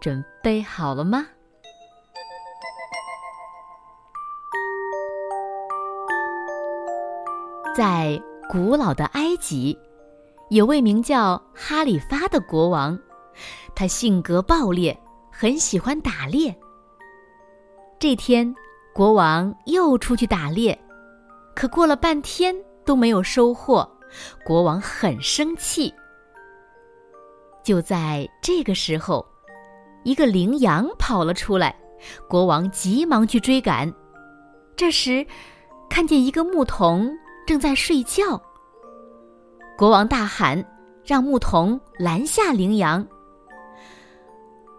准备好了吗？在古老的埃及，有位名叫哈里发的国王，他性格暴烈，很喜欢打猎。这天，国王又出去打猎，可过了半天都没有收获，国王很生气。就在这个时候。一个羚羊跑了出来，国王急忙去追赶。这时，看见一个牧童正在睡觉。国王大喊，让牧童拦下羚羊。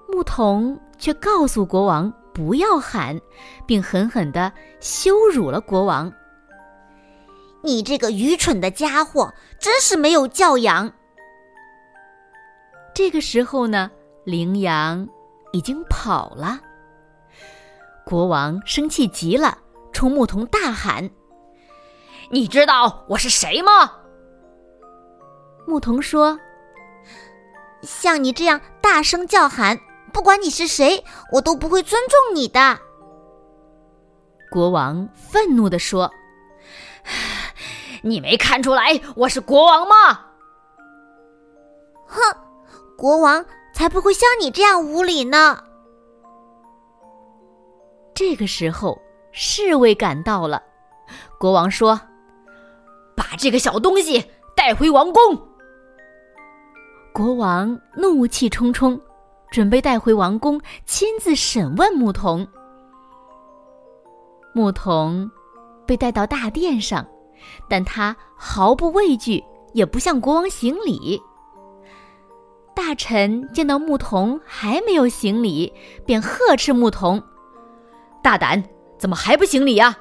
牧童却告诉国王不要喊，并狠狠的羞辱了国王：“你这个愚蠢的家伙，真是没有教养！”这个时候呢，羚羊。已经跑了。国王生气极了，冲牧童大喊：“你知道我是谁吗？”牧童说：“像你这样大声叫喊，不管你是谁，我都不会尊重你的。”国王愤怒地说：“ 你没看出来我是国王吗？”哼，国王。才不会像你这样无礼呢！这个时候，侍卫赶到了。国王说：“把这个小东西带回王宫。”国王怒气冲冲，准备带回王宫亲自审问牧童。牧童被带到大殿上，但他毫不畏惧，也不向国王行礼。大臣见到牧童还没有行礼，便呵斥牧童：“大胆，怎么还不行礼呀？”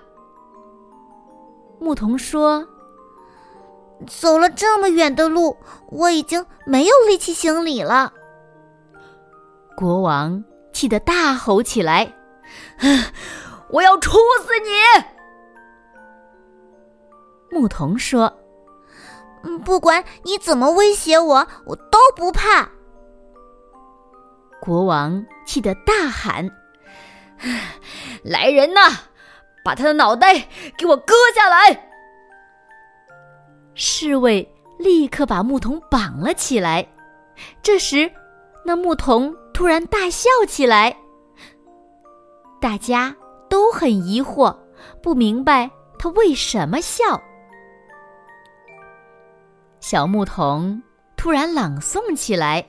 牧童说：“走了这么远的路，我已经没有力气行礼了。”国王气得大吼起来：“我要处死你！”牧童说。不管你怎么威胁我，我都不怕。国王气得大喊：“ 来人呐，把他的脑袋给我割下来！”侍卫立刻把牧童绑了起来。这时，那牧童突然大笑起来。大家都很疑惑，不明白他为什么笑。小牧童突然朗诵起来：“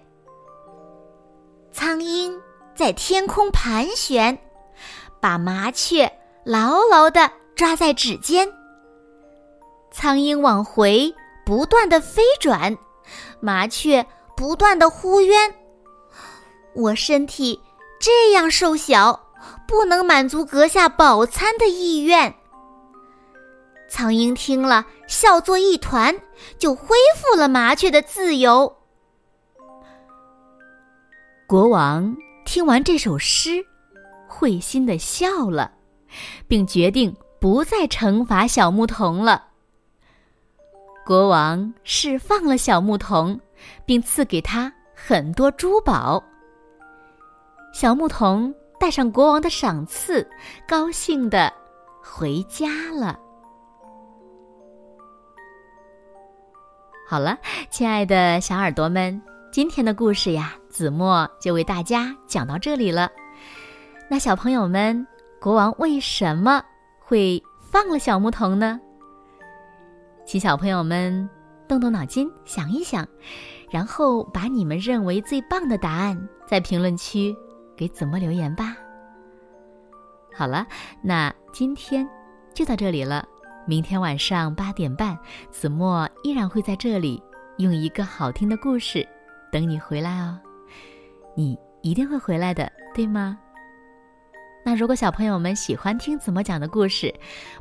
苍鹰在天空盘旋，把麻雀牢牢的抓在指尖。苍鹰往回不断的飞转，麻雀不断的呼冤。我身体这样瘦小，不能满足阁下饱餐的意愿。”苍鹰听了，笑作一团，就恢复了麻雀的自由。国王听完这首诗，会心的笑了，并决定不再惩罚小牧童了。国王释放了小牧童，并赐给他很多珠宝。小牧童带上国王的赏赐，高兴的回家了。好了，亲爱的小耳朵们，今天的故事呀，子墨就为大家讲到这里了。那小朋友们，国王为什么会放了小牧童呢？请小朋友们动动脑筋想一想，然后把你们认为最棒的答案在评论区给子墨留言吧。好了，那今天就到这里了。明天晚上八点半，子墨依然会在这里，用一个好听的故事等你回来哦。你。一定会回来的，对吗？那如果小朋友们喜欢听子墨讲的故事，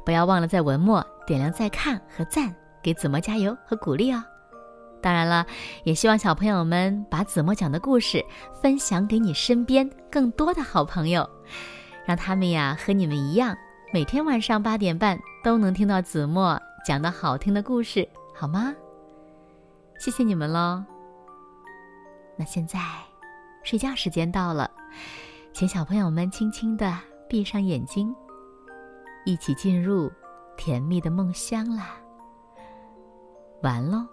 不要忘了在文末点亮再看和赞，给子墨加油和鼓励哦。当然了，也希望小朋友们把子墨讲的故事分享给你身边更多的好朋友，让他们呀和你们一样，每天晚上八点半都能听到子墨讲的好听的故事，好吗？谢谢你们喽。那现在，睡觉时间到了，请小朋友们轻轻的闭上眼睛，一起进入甜蜜的梦乡啦。完喽。